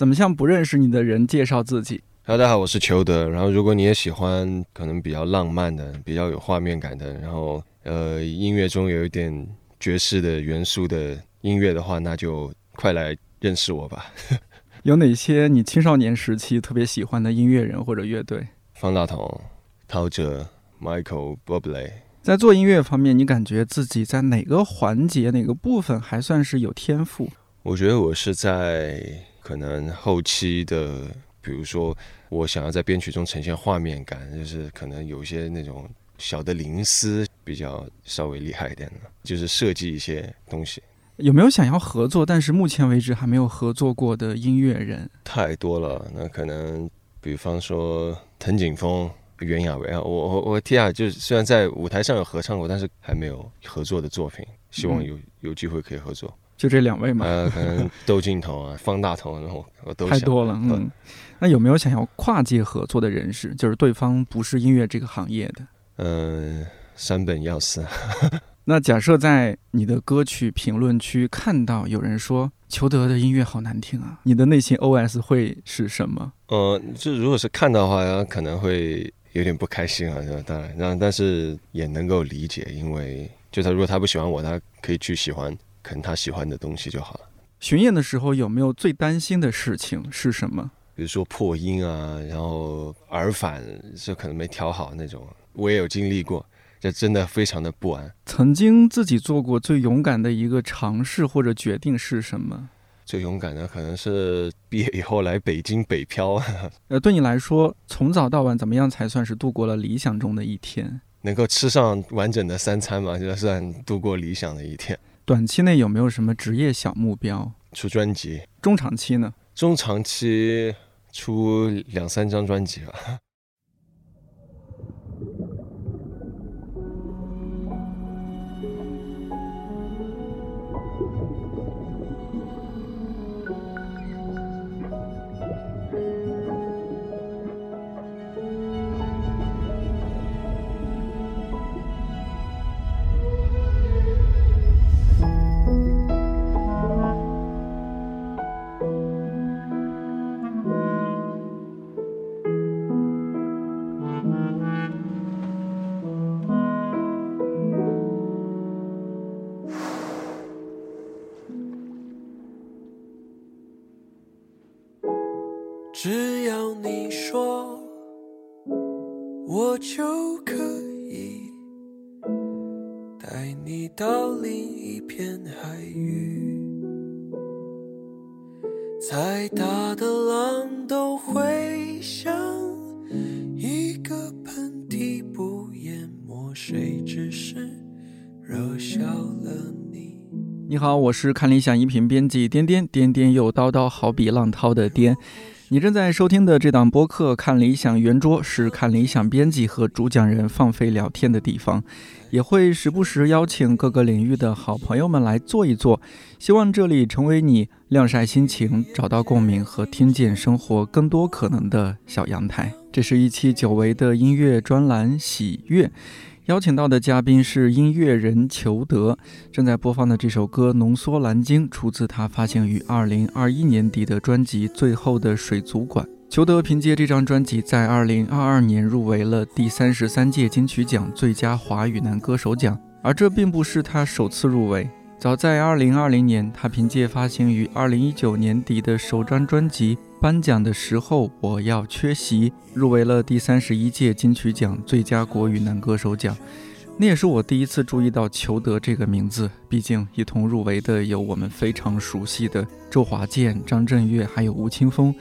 怎么向不认识你的人介绍自己？大家好，我是裘德。然后，如果你也喜欢可能比较浪漫的、比较有画面感的，然后呃音乐中有一点爵士的元素的音乐的话，那就快来认识我吧。有哪些你青少年时期特别喜欢的音乐人或者乐队？方大同、陶喆、Michael Bublé。在做音乐方面，你感觉自己在哪个环节、哪个部分还算是有天赋？我觉得我是在可能后期的，比如说我想要在编曲中呈现画面感，就是可能有一些那种小的灵思比较稍微厉害一点的，就是设计一些东西。有没有想要合作，但是目前为止还没有合作过的音乐人？太多了，那可能比方说藤井风。袁娅维啊，我我我提下，就是虽然在舞台上有合唱过，但是还没有合作的作品，希望有有机会可以合作。就这两位嘛，呃，可能窦靖童啊、方大同，然后我都太多了。嗯，那有没有想要跨界合作的人士？就是对方不是音乐这个行业的？嗯，山本耀司。那假设在你的歌曲评论区看到有人说裘德的音乐好难听啊，你的内心 OS 会是什么？呃，就如果是看到的话，可能会。有点不开心啊，当然，然但是也能够理解，因为就他如果他不喜欢我，他可以去喜欢可能他喜欢的东西就好了。巡演的时候有没有最担心的事情是什么？比如说破音啊，然后耳返就可能没调好那种，我也有经历过，这真的非常的不安。曾经自己做过最勇敢的一个尝试或者决定是什么？最勇敢的可能是毕业以后来北京北漂。呃，对你来说，从早到晚怎么样才算是度过了理想中的一天？能够吃上完整的三餐嘛，就算度过理想的一天。短期内有没有什么职业小目标？出专辑。中长期呢？中长期出两三张专辑吧。好，我是看理想音频编辑颠颠颠颠又叨叨，好比浪涛的颠。你正在收听的这档播客《看理想圆桌》是看理想编辑和主讲人放飞聊天的地方，也会时不时邀请各个领域的好朋友们来坐一坐，希望这里成为你晾晒心情、找到共鸣和听见生活更多可能的小阳台。这是一期久违的音乐专栏《喜悦》。邀请到的嘉宾是音乐人裘德，正在播放的这首歌《浓缩蓝鲸》出自他发行于二零二一年底的专辑《最后的水族馆》。裘德凭借这张专辑，在二零二二年入围了第三十三届金曲奖最佳华语男歌手奖，而这并不是他首次入围。早在二零二零年，他凭借发行于二零一九年底的首张专辑。颁奖的时候，我要缺席，入围了第三十一届金曲奖最佳国语男歌手奖。那也是我第一次注意到裘德这个名字。毕竟一同入围的有我们非常熟悉的周华健、张震岳，还有吴青峰。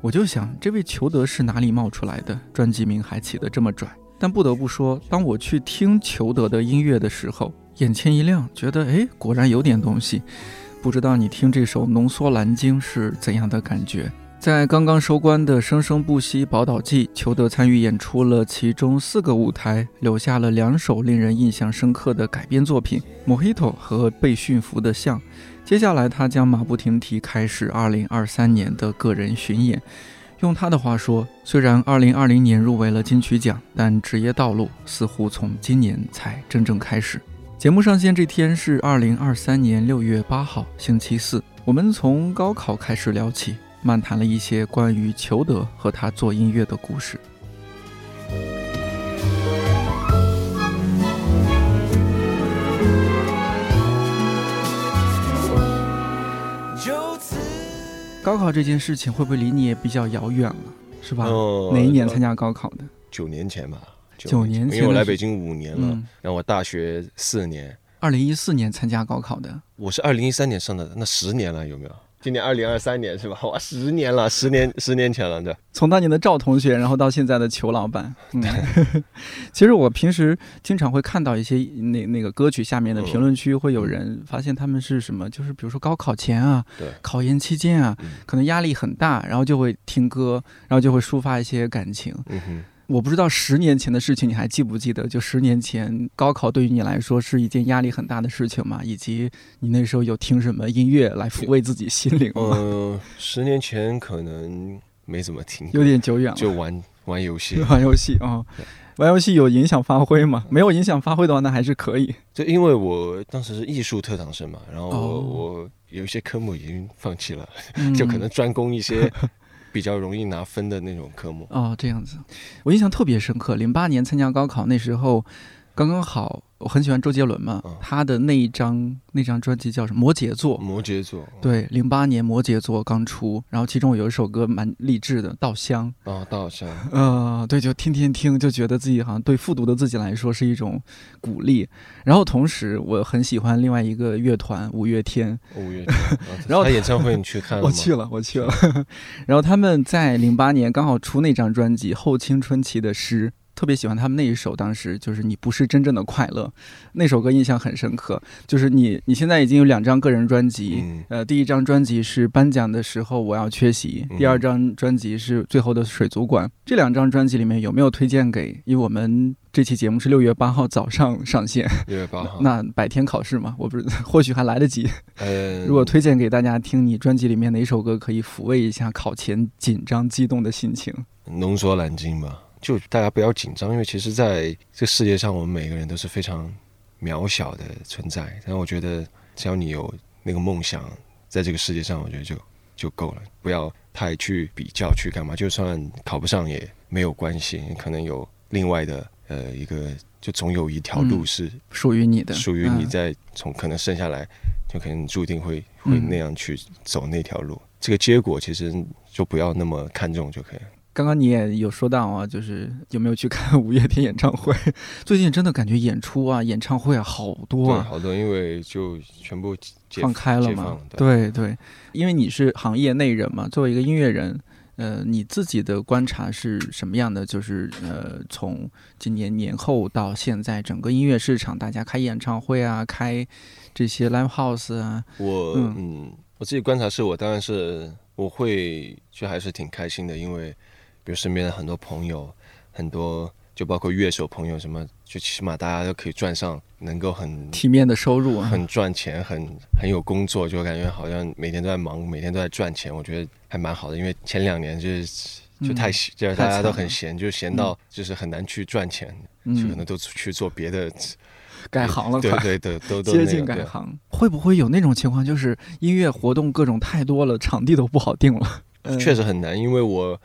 我就想，这位裘德是哪里冒出来的？专辑名还起得这么拽。但不得不说，当我去听裘德的音乐的时候，眼前一亮，觉得哎，果然有点东西。不知道你听这首《浓缩蓝鲸》是怎样的感觉？在刚刚收官的《生生不息宝岛季》，裘德参与演出了其中四个舞台，留下了两首令人印象深刻的改编作品《Mojito》和《被驯服的象》。接下来，他将马不停蹄开始2023年的个人巡演。用他的话说：“虽然2020年入围了金曲奖，但职业道路似乎从今年才真正开始。”节目上线这天是2023年6月8号，星期四。我们从高考开始聊起。漫谈了一些关于裘德和他做音乐的故事。高考这件事情会不会离你也比较遥远了，是吧？哦哪一年参加高考的？九年前吧，九年前因为我来北京五年了，嗯，然后我大学四年，二零一四年参加高考的。我是二零一三年上的，那十年了有没有？今年二零二三年是吧？哇，十年了，十年十年前了，对。从当年的赵同学，然后到现在的裘老板。嗯，其实我平时经常会看到一些那那个歌曲下面的评论区，会有人发现他们是什么，就是比如说高考前啊，对考研期间啊，嗯可能压力很大，然后就会听歌，然后就会抒发一些感情。嗯哼，我不知道十年前的事情你还记不记得？就十年前高考对于你来说是一件压力很大的事情吗？以及你那时候有听什么音乐来抚慰自己心灵吗？嗯、十年前可能没怎么听，有点久远了。就玩玩游戏。玩游戏啊、玩游戏有影响发挥吗？没有影响发挥的话，那还是可以。就因为我当时是艺术特长生嘛，然后我、哦我有一些科目已经放弃了，嗯 就可能专攻一些比较容易拿分的那种科目。哦这样子，我印象特别深刻。零八年参加高考那时候，刚刚好，我很喜欢周杰伦嘛，嗯他的那一张那张专辑叫什么？摩羯座。摩羯座，对，零八年摩羯座刚出，然后其中有一首歌蛮励志的，《稻香》。哦，到好像呃，对，就天天听，就觉得自己好像对复读的自己来说是一种鼓励。然后同时，我很喜欢另外一个乐团五月天，五月天，然后他演唱会你去看了吗？我去了，我去了。然后他们在零八年刚好出那张专辑《后青春期的诗》，特别喜欢他们那一首，当时就是“你不是真正的快乐”那首歌，印象很深刻。就是你，你现在已经有两张个人专辑，嗯呃，第一张专辑是颁奖的时候我要缺席，嗯第二张专辑是最后的水族馆。这两张专辑里面有没有推荐给？因为我们这期节目是六月八号早上上线，六月八号。那白天考试嘛，我不是或许还来得及。呃，如果推荐给大家听，你专辑里面哪首歌可以抚慰一下考前紧张激动的心情？浓缩蓝鲸吧，就大家不要紧张，因为其实在这世界上，我们每个人都是非常渺小的存在。但我觉得，只要你有那个梦想，在这个世界上，我觉得就就够了，不要太去比较，去干嘛。就算考不上也没有关系，你可能有另外的呃一个，就总有一条路嗯是属于你的，属于你嗯在从可能剩下来，就可能注定会会嗯那样去走那条路。这个结果其实就不要那么看重就可以了。刚刚你也有说到啊，就是有没有去看五月天演唱会？最近真的感觉演出啊、演唱会啊好多对，啊，好多因为就全部解放开了嘛。对对，因为你是行业内人嘛，作为一个音乐人，呃，你自己的观察是什么样的？就是呃，从今年年后到现在，整个音乐市场，大家开演唱会啊，开这些 live house 啊，我嗯嗯我自己观察是我当然是我会就还是挺开心的，因为比如身边的很多朋友，很多就包括乐手朋友什么，就起码大家都可以赚上，能够很体面的收入啊，很赚钱，很很有工作，就感觉好像每天都在忙，每天都在赚钱，我觉得还蛮好的。因为前两年就是就太嗯闲，就是大家都很闲，就闲到就是很难去赚钱，就可能嗯，都去做别的，改行了，对对对，都都接近改行，会不会有那种情况，就是音乐活动各种太多了，场地都不好定了？确实很难，因为我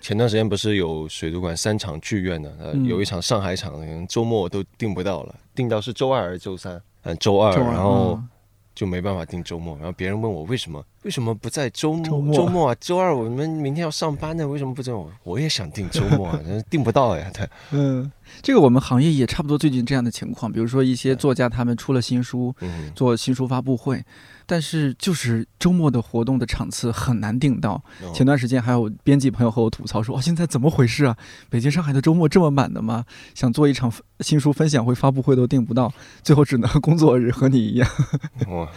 前段时间不是有水族馆三场剧院呢，呃，嗯有一场上海场，可能周末都订不到了，订到是周二还是周三？嗯，周二，然后嗯就没办法订周末，然后别人问我为什么为什么不在周末？周末啊，周二我们明天要上班呢，为什么不在？我？我也想订周末啊，但是订不到呀，对，嗯，这个我们行业也差不多最近这样的情况，比如说一些作家他们出了新书，嗯，做新书发布会，但是就是周末的活动的场次很难订到。哦前段时间还有编辑朋友和我吐槽说：“哇，现在怎么回事啊？北京、上海的周末这么满的吗？想做一场新书分享会、发布会都订不到，最后只能工作日，和你一样。哇，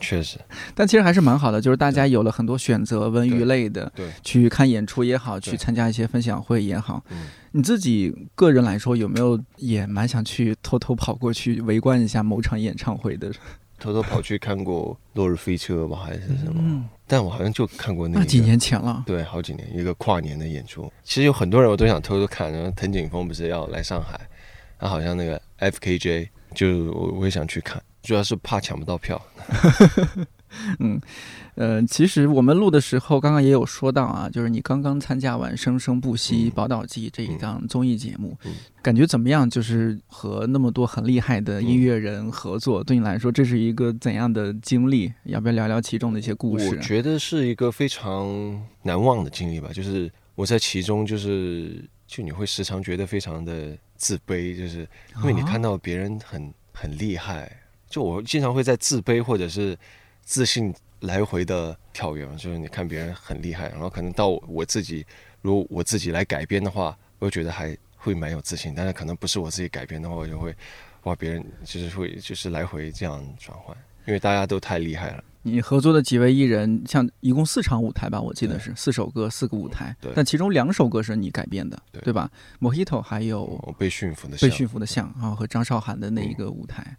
确实，但其实还是蛮好的，就是大家有了很多选择，文娱类的，对，去看演出也好，去参加一些分享会也好。嗯，你自己个人来说，有没有也蛮想去偷偷跑过去围观一下某场演唱会的？偷偷跑去看过《落日飞车》吧，还是什么？嗯，但我好像就看过那个那几年前了。对，好几年一个跨年的演出，其实有很多人我都想偷偷看。然后藤井风不是要来上海，他好像那个 FKJ，就我我也想去看，主要是怕抢不到票。嗯，呃，其实我们录的时候，刚刚也有说到啊，就是你刚刚参加完《生生不息·宝岛记》这一档综艺节目，感觉怎么样？就是和那么多很厉害的音乐人合作，对你来说这是一个怎样的经历？要不要聊聊其中的一些故事？我觉得是一个非常难忘的经历吧。就是我在其中，就是就你会时常觉得非常的自卑，就是因为你看到别人很很厉害，就我经常会在自卑或者是。自信来回的跳跃嘛，就是你看别人很厉害，然后可能到我自己，如果我自己来改编的话，我就觉得还会蛮有自信。但是可能不是我自己改编的话，我就会哇，别人就是会就是来回这样转换，因为大家都太厉害了。你合作的几位艺人，像一共四场舞台吧，我记得是四首歌，四个舞台。对。但其中两首歌是你改编的，对吧？Mojito 还有被驯服的被驯服的象啊，和张韶涵的那一个舞台。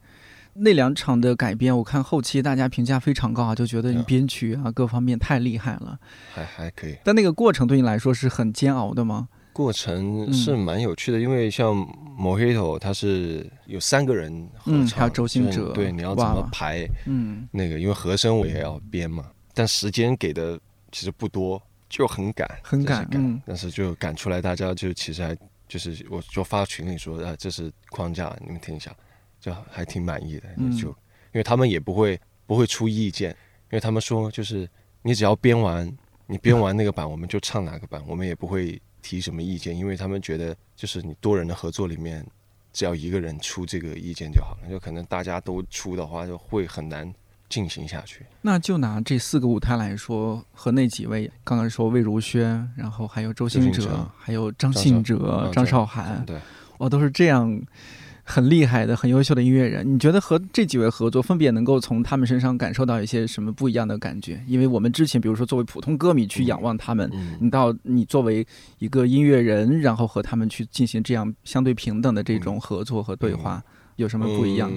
那两场的改编，我看后期大家评价非常高啊，就觉得你编曲啊各方面太厉害了，还还可以。但那个过程对你来说是很煎熬的吗？过程是蛮有趣的，因为像《Mojito》，它是有三个人合唱，还有周星哲，对，你要怎么排？嗯，那个因为和声我也要编嘛，但时间给的其实不多，就很赶，很赶，嗯，但是就赶出来，大家就其实还就是我就发群里说啊，这是框架，你们听一下。就还挺满意的，就因为他们也不会不会出意见，因为他们说就是你只要编完，你编完那个版，我们就唱哪个版，我们也不会提什么意见，因为他们觉得就是你多人的合作里面，只要一个人出这个意见就好了，就可能大家都出的话，就会很难进行下去。那就拿这四个舞台来说，和那几位刚刚说魏如萱，然后还有周星哲，还有张信哲、张韶涵，对，我都是这样。很厉害的、很优秀的音乐人，你觉得和这几位合作，分别能够从他们身上感受到一些什么不一样的感觉？因为我们之前，比如说作为普通歌迷去仰望他们，你到你作为一个音乐人，然后和他们去进行这样相对平等的这种合作和对话，有什么不一样？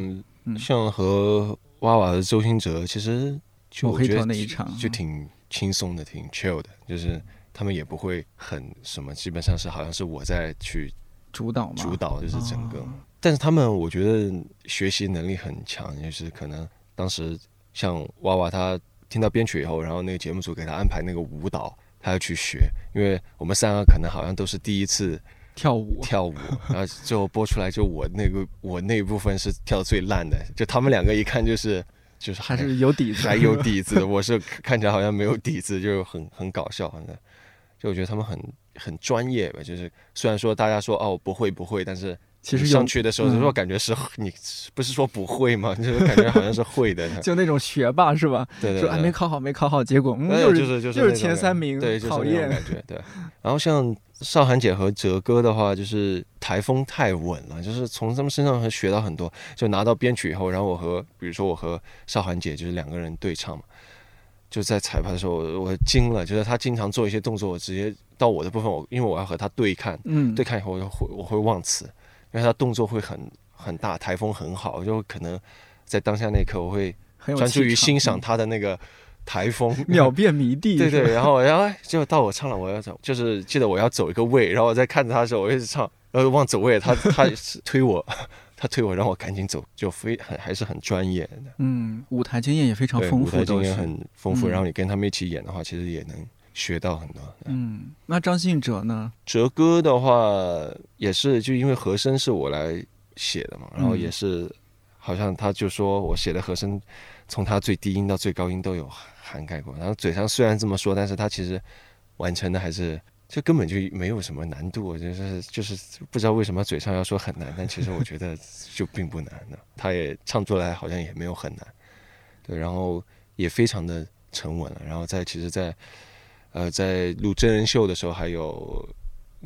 嗯，像和娃娃的周星哲，其实就黑头那一场。就挺轻松的，挺 chill 的，就是他们也不会很什么，基本上是好像是我在去主导嘛，主导就是整个。但是他们，我觉得学习能力很强，就是可能当时像娃娃，他听到编曲以后，然后那个节目组给他安排那个舞蹈，他要去学，因为我们三个可能好像都是第一次跳舞，跳舞，然后最后播出来，就我那个我那一部分是跳的最烂的，就他们两个一看就是就是还是有底子，还有底子，我是看起来好像没有底子，就很很搞笑，反正就我觉得他们很很专业吧，就是虽然说大家说哦不会不会，但是。其实上去的时候，就说感觉是你不是说不会吗？就是感觉好像是会的，就那种学霸是吧？对对，说还没考好，没考好，结果就是就是就是前三名，对，就是那种感觉。对。然后像邵涵姐和哲哥的话，就是台风太稳了，就是从他们身上学到很多。就拿到编曲以后，然后我和比如说我和邵涵姐就是两个人对唱嘛，就在彩排的时候我惊了，就是他经常做一些动作，我直接到我的部分，我因为我要和他对看，嗯，对看以后我就会我会忘词。因为他动作会很很大，台风很好，就可能在当下那一刻，我会专注于欣赏他的那个台风，秒变迷弟。对对，然后然后就到我唱了，我要走，就是记得我要走一个位，然后我在看着他的时候，我一直唱，然后忘走位，他 他推我，他推我，让我赶紧走，就非很还是很专业的。嗯，舞台经验也非常丰富，舞台经验很丰富，然后你跟他们一起演的话，其实也能。学到很多。嗯，那张信哲呢？哲哥的话也是，就因为和声是我来写的嘛，然后也是，好像他就说我写的和声，从他最低音到最高音都有涵盖过。然后嘴上虽然这么说，但是他其实完成的还是，就根本就没有什么难度。我就是就是不知道为什么嘴上要说很难，但其实我觉得就并不难的。他也唱出来好像也没有很难，对，然后也非常的沉稳了。然后在其实，在呃，在录真人秀的时候，还有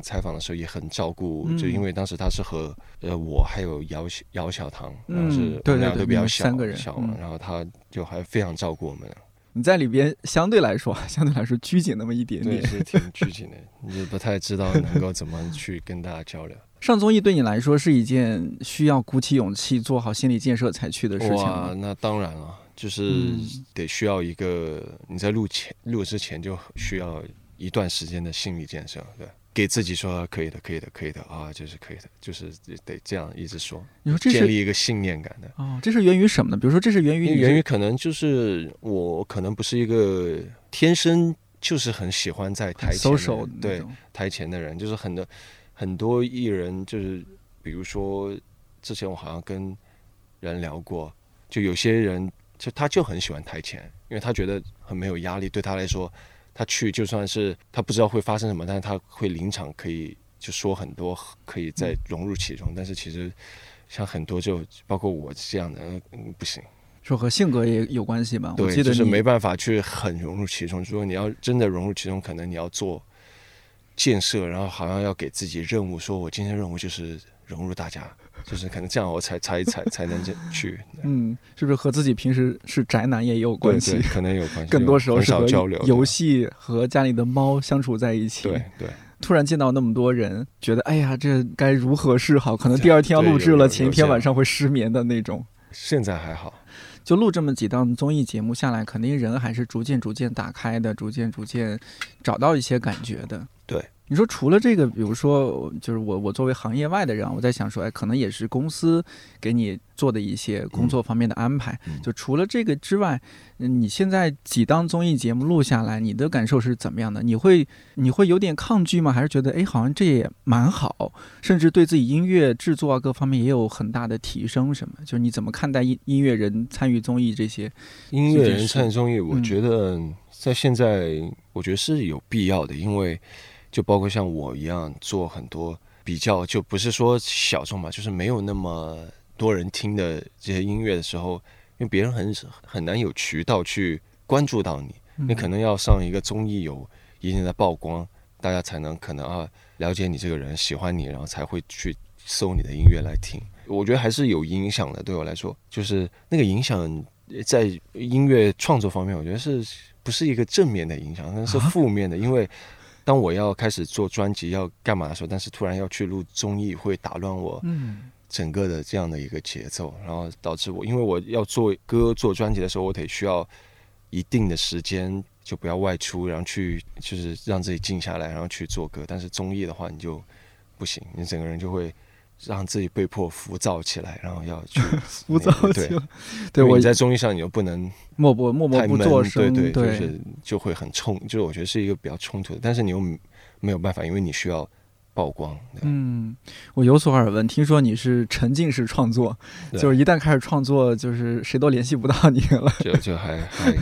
采访的时候，也很照顾。就因为当时他是和呃我还有姚姚小棠，然后是我们俩都比较小，三个人小嘛，然后他就还非常照顾我们。你在里边相对来说，相对来说拘谨那么一点点，是挺拘谨的，你不太知道能够怎么去跟大家交流。上综艺对你来说是一件需要鼓起勇气、做好心理建设才去的事情哇，那当然了。就是得需要一个你在录前录之前就需要一段时间的心理建设，对。给自己说可以的，可以的，可以的啊，就是可以的，就是得这样一直说，你说这是建立一个信念感的。哦，这是源于什么呢？比如说，这是源于你源于可能就是我可能不是一个天生就是很喜欢在台前的对台前的人，就是很多很多艺人，就是比如说之前我好像跟人聊过，就有些人就他就很喜欢台前，因为他觉得很没有压力，对他来说，他去就算是他不知道会发生什么，但是他会临场可以就说很多，可以再融入其中。但是其实像很多就包括我这样的，嗯，不行。说和性格也有关系吧？我记得是没办法去很融入其中。如果你要真的融入其中，可能你要做建设，然后好像要给自己任务，说我今天任务就是融入大家，就是可能这样我才才才才能这去。嗯，是不是和自己平时是宅男也有关系对，？可能有关系。更多时候是和少交流游戏和家里的猫相处在一起。对对，突然见到那么多人，觉得哎呀，这该如何是好？可能第二天要录制了，前一天晚上会失眠的那种。现在还好。就录这么几档综艺节目下来，肯定人还是逐渐逐渐打开的，逐渐逐渐找到一些感觉的。对，你说除了这个，比如说，就是我我作为行业外的人啊，我在想说，哎，可能也是公司给你做的一些工作方面的安排。嗯就除了这个之外，嗯你现在几档综艺节目录下来，你的感受是怎么样的？你会你会有点抗拒吗？还是觉得哎，好像这也蛮好，甚至对自己音乐制作啊各方面也有很大的提升？什么？就是你怎么看待音音乐人参与综艺这些？音乐人参与综艺，我嗯觉得在现在，我觉得是有必要的，因为就包括像我一样做很多比较，就不是说小众嘛，就是没有那么多人听的这些音乐的时候，因为别人很很难有渠道去关注到你，你可能要上一个综艺有一定的曝光，大家才能可能啊了解你这个人，喜欢你，然后才会去搜你的音乐来听。我觉得还是有影响的，对我来说，就是那个影响在音乐创作方面，我觉得是不是一个正面的影响，可能是啊 负面的。因为当我要开始做专辑要干嘛的时候，但是突然要去录综艺，会打乱我嗯整个的这样的一个节奏，然后导致我，因为我要做歌、做专辑的时候，我得需要一定的时间，就不要外出，然后去就是让自己静下来，然后去做歌。但是综艺的话，你就不行，你整个人就会让自己被迫浮躁起来，然后要去 浮躁对，起来。对我在综艺上你又不能默不默默太闷，不作声，对对，就是就会很冲，就是我觉得是一个比较冲突的，但是你又没有办法，因为你需要曝光。嗯，我有所耳闻，听说你是沉浸式创作，就是一旦开始创作，就是谁都联系不到你了。就就还还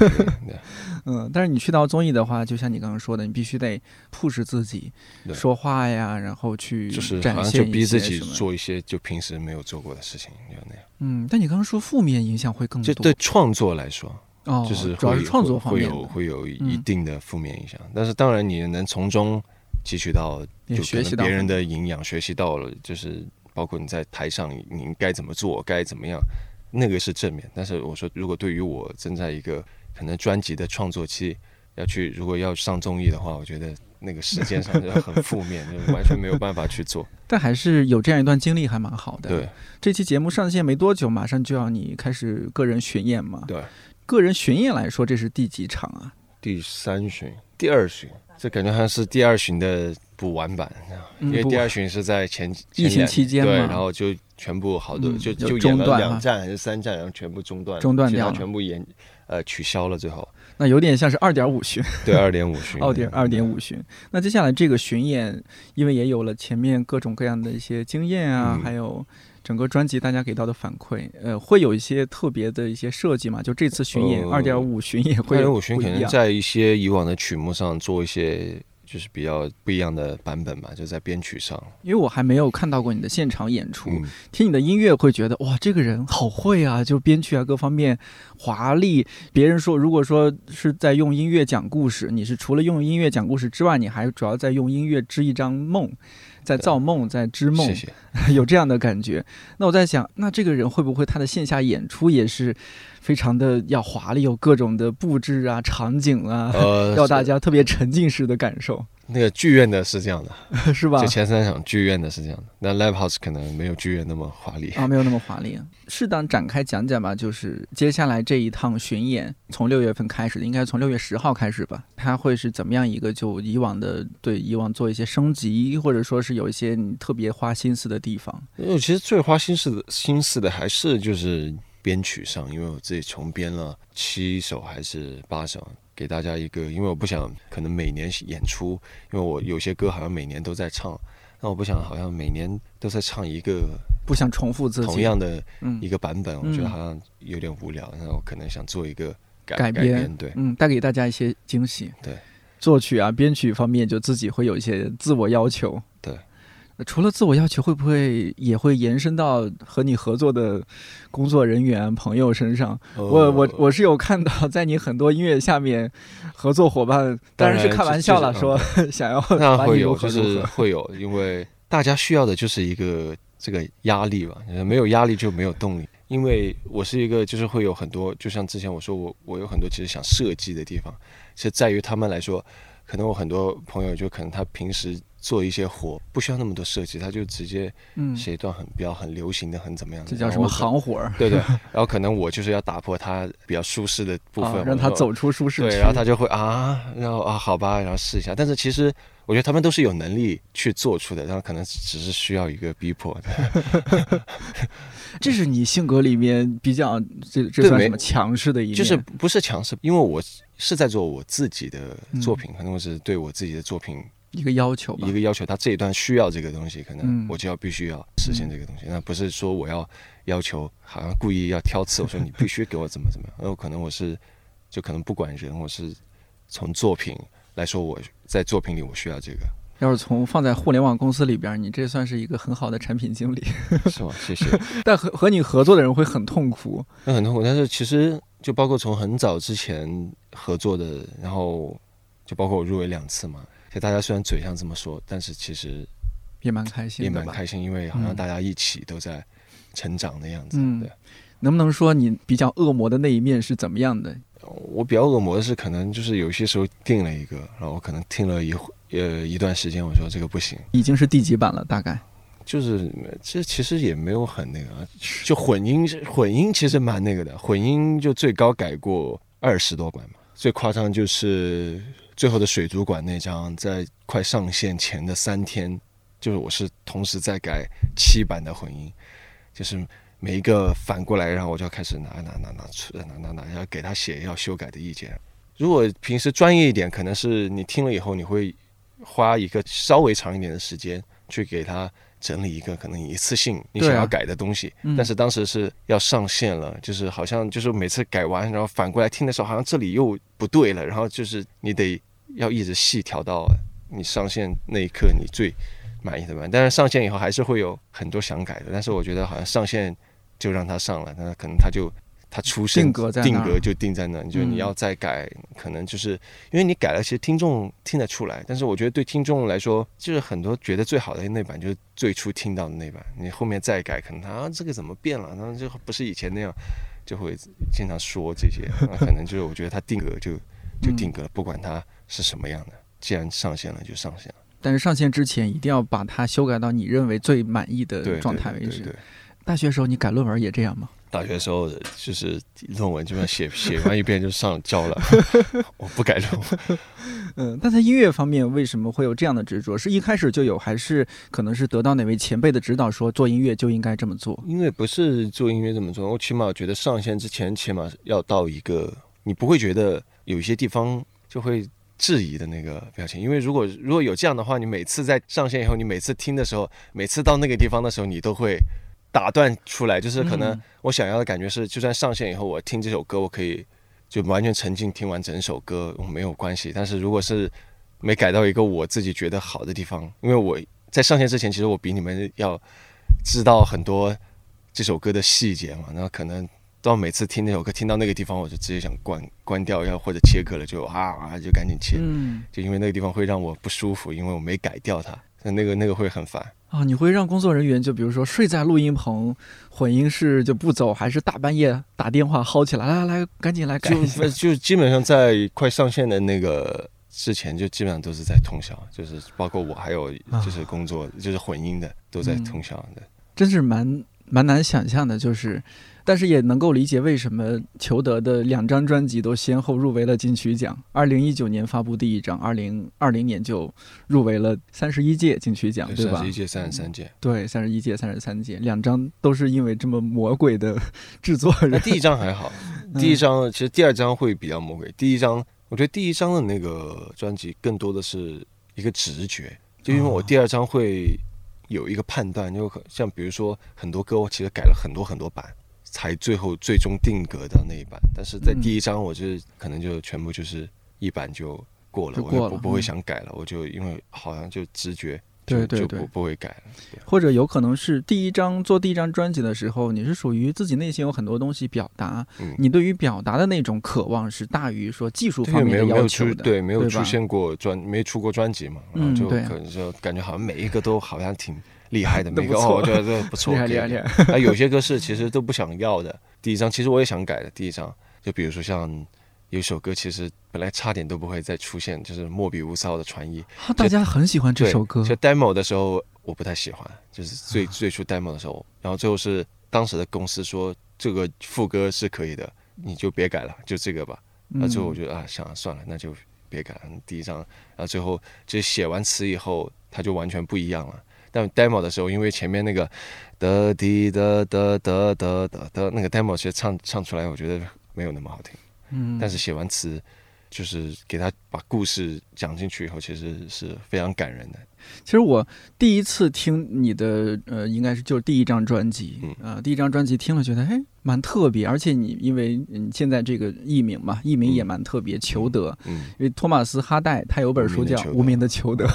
嗯，但是你去到综艺的话，就像你刚刚说的，你必须得 push 自己说话呀，然后去就是好像展现就逼自己。做一些就平时没有做过的事情，就那样。嗯，但你刚刚说负面影响会更就多，对创作来说，哦，就是主要是创作方会面会，有会有一嗯定的负面影响。但是当然，你能从中汲取到就可学习别人的营养，学习到了就是包括你在台上你应该怎么做，该怎么样，那个是正面。但是我说，如果对于我正在一个可能专辑的创作期要去，如果要上综艺的话，我觉得那个时间上就很负面，就完全没有办法去做。但还是有这样一段经历，还蛮好的。对这期节目上线没多久，马上就要你开始个人巡演嘛。对，个人巡演来说，这是第几场啊？第三巡、第二巡，这感觉好像是第二巡的补完版，因为第二巡是在前疫情期间嘛然后就全部好多、嗯就就演了中断哈两站还是三站，然后全部中断中断掉全部延呃取消了，最后。那有点像是二点五巡，对二点五巡，二点二点五巡。那接下来这个巡演，因为也有了前面各种各样的一些经验啊，嗯。还有整个专辑大家给到的反馈，呃，会有一些特别的一些设计嘛？就这次巡演呃二点五巡演会二点五巡可能不一样。在一些以往的曲目上做一些就是比较不一样的版本嘛，就在编曲上，因为我还没有看到过你的现场演出，嗯，听你的音乐会觉得哇，这个人好会啊，就编曲啊各方面华丽。别人说，如果说是在用音乐讲故事，你是除了用音乐讲故事之外，你还主要在用音乐织一张梦，在造梦，在织梦谢，谢。有这样的感觉。那我在想，那这个人会不会他的线下演出也是非常的要华丽，有各种的布置啊、场景啊，呃，要大家特别沉浸式的感受？那个剧院的是这样的，是吧就？前三场剧院的是这样的，那 live house 可能没有剧院那么华丽。啊，没有那么华丽。适当展开讲讲吧，就是接下来这一趟巡演，从六月份开始的，应该从六月十号开始吧。它会是怎么样一个？就以往的对以往做一些升级，或者说是有一些你特别花心思的地方。因为其实最花心思的心思的还是就是编曲上，因为我自己重编了七首还是八首，给大家一个，因为我不想可能每年演出，因为我有些歌好像每年都在唱，那我不想好像每年都在唱一个不想重复自己，同样的嗯。一个版本，我觉得嗯好像有点无聊，那我可能想做一个改改编。编，对。嗯，带给大家一些惊喜。对，作曲啊、编曲方面，就自己会有一些自我要求。对。呃，除了自我要求，会不会也会延伸到和你合作的工作人员、朋友身上？我我呃我是有看到，在你很多音乐下面，合作伙伴当然是开玩笑了，说就是 想要那把你如会有，就是。会有，因为大家需要的就是一个这个压力吧，呃没有压力就没有动力。因为我是一个，就是会有很多，就像之前我说我我有很多其实想设计的地方，是在于他们来说，可能我很多朋友就可能他平时做一些活不需要那么多设计，他就直接嗯，写一段很比较很流行的很怎么样的，这叫什么行活儿 对对，然后可能我就是要打破他比较舒适的部分，啊，让他走出舒适区。对，然后他就会啊，然后啊，好吧，然后试一下。但是其实我觉得他们都是有能力去做出的，然后可能只是需要一个逼迫的。这是你性格里面比较这这没算什么强势的一面？就是不是强势，因为我是在做我自己的作嗯品，可能我是对我自己的作品一个要求吧一。个要求，他这一段需要这个东西，可嗯能我就要必须要实现这个东西。那不是说我要要求，好像故意要挑刺，我说你必须给我怎么怎么样。然 后可能我是就可能不管人，我是从作品来说，我在作品里我需要这个，要是从放在互联网公司里边，你这算是一个很好的产品经理。是吗？谢谢。但和和你合作的人会很痛苦。那很痛苦，但是其实就包括从很早之前合作的，然后就包括我入围两次嘛。就大家虽然嘴上这么说，但是其实也蛮开心也？蛮开心，因为好像嗯大家一起都在成长的样子。嗯对，能不能说你比较恶魔的那一面是怎么样的？我比较恶魔的是，可能就是有些时候定了一个，然后我可能听了一会呃一段时间，我说这个不行，已经是第几版了？大概就是这其实也没有很那个啊，就混音混音其实蛮那个的，混音就最高改过二十多版嘛，最夸张就是最后的水族馆那张，在快上线前的三天，就是我是同时在改七版的混音，就是每一个反过来，然后我就要开始拿拿拿拿出拿拿拿，要给他写要修改的意见。如果平时专业一点，可能是你听了以后，你会花一个稍微长一点的时间去给他整理一个可能一次性你想要改的东西。嗯但是当时是要上线了，就是好像就是每次改完，然后反过来听的时候，好像这里又不对了，然后就是你得要一直细调到你上线那一刻你最满意的版。但是上线以后还是会有很多想改的，但是我觉得好像上线就让他上了，那可能他就。他出现定格在定格就定在那，你就是你要再改，可能就是因为你改了，其实听众听得出来。但是我觉得对听众来说，就是很多觉得最好的那版就是最初听到的那版，你后面再改，可能他啊这个怎么变了？然后就不是以前那样，就会经常说这些。那可能就是我觉得他定格就就定格了，不管它是什么样的，既然上线了就上线了。但是上线之前一定要把它修改到你认为最满意的，状态为止。对对对。大学时候你改论文也这样吗？大学时候就是论文，基本上写写完一遍就上交了，我不改论文。嗯，但在音乐方面为什么会有这样的执着？是一开始就有，还是可能是得到哪位前辈的指导，说做音乐就应该这么做？因为不是做音乐这么做，我起码觉得上线之前，起码要到一个你不会觉得有一些地方就会质疑的那个表情。因为如果如果有这样的话，你每次在上线以后，你每次听的时候，每次到那个地方的时候，你都会打断出来，就是可能嗯我想要的感觉是，就算上线以后，我听这首歌，我可以就完全沉浸听完整首歌，没有关系。但是如果是没改到一个我自己觉得好的地方，因为我在上线之前，其实我比你们要知道很多这首歌的细节嘛，那可能到每次听那首歌听到那个地方，我就直接想关关掉，要或者切歌了就啊啊就赶紧切，嗯就因为那个地方会让我不舒服，因为我没改掉它，那那个那个会很烦。啊，你会让工作人员就比如说睡在录音棚混音室就不走，还是大半夜打电话薅起来，来来来，赶紧来改就一下。就基本上在快上线的那个之前就基本上都是在通宵，就是包括我还有就是工作就是混音的都在通宵的，真是蛮蛮难想象的，就是。但是也能够理解为什么裘德的两张专辑都先后入围了金曲奖。二零一九年发布第一张，二零二零年就入围了三十一届金曲奖，对吧？三十一届、三十三届。对，三十一届、三十三届，两张都是因为这么魔鬼的制作。那第一张还好，第一张其实第二张会比较魔鬼。第一张，我觉得第一张的那个专辑更多的是一个直觉，就因为我第二张会有一个判断，就像比如说很多歌，我其实改了很多很多版。才最后最终定格的那一版，但是在第一章，我就可能就全部就是一版就过了，我不不会想改了，我就因为好像就直觉，对对对，不不会改了。或者有可能是第一张做第一张专辑的时候，你是属于自己内心有很多东西表达，你对于表达的那种渴望是大于说技术方面的要求的，对，没有出现过专，没出过专辑嘛，然后就可能就感觉好像每一个都好像挺。厉害的 每个哦，我觉得不错，厉害厉害厉害。啊，有些歌是其实都不想要的。第一张其实我也想改的。第一张就比如说像有一首歌，其实本来差点都不会再出现，就是莫比乌斯号的传译。大家很喜欢这首歌。就 demo 的时候我不太喜欢，就是最最初 demo 的时候，然后最后是当时的公司说这个副歌是可以的，你就别改了，就这个吧。那最后我觉得啊，想算了，那就别改了。第一张，然后最后就写完词以后，它就完全不一样了。但 demo 的时候，因为前面那个的滴的的的的的的那个 demo，其实唱唱出来，我觉得没有那么好听。嗯，但是写完词，就是给他把故事讲进去以后，其实是非常感人的。其实我第一次听你的，呃，应该是就是第一张专辑，啊，第一张专辑听了觉得，哎。蛮特别，而且你因为嗯现在这个艺名嘛，艺名也蛮特别，裘德。嗯，因为托马斯哈代他有本书叫《无名的裘德》，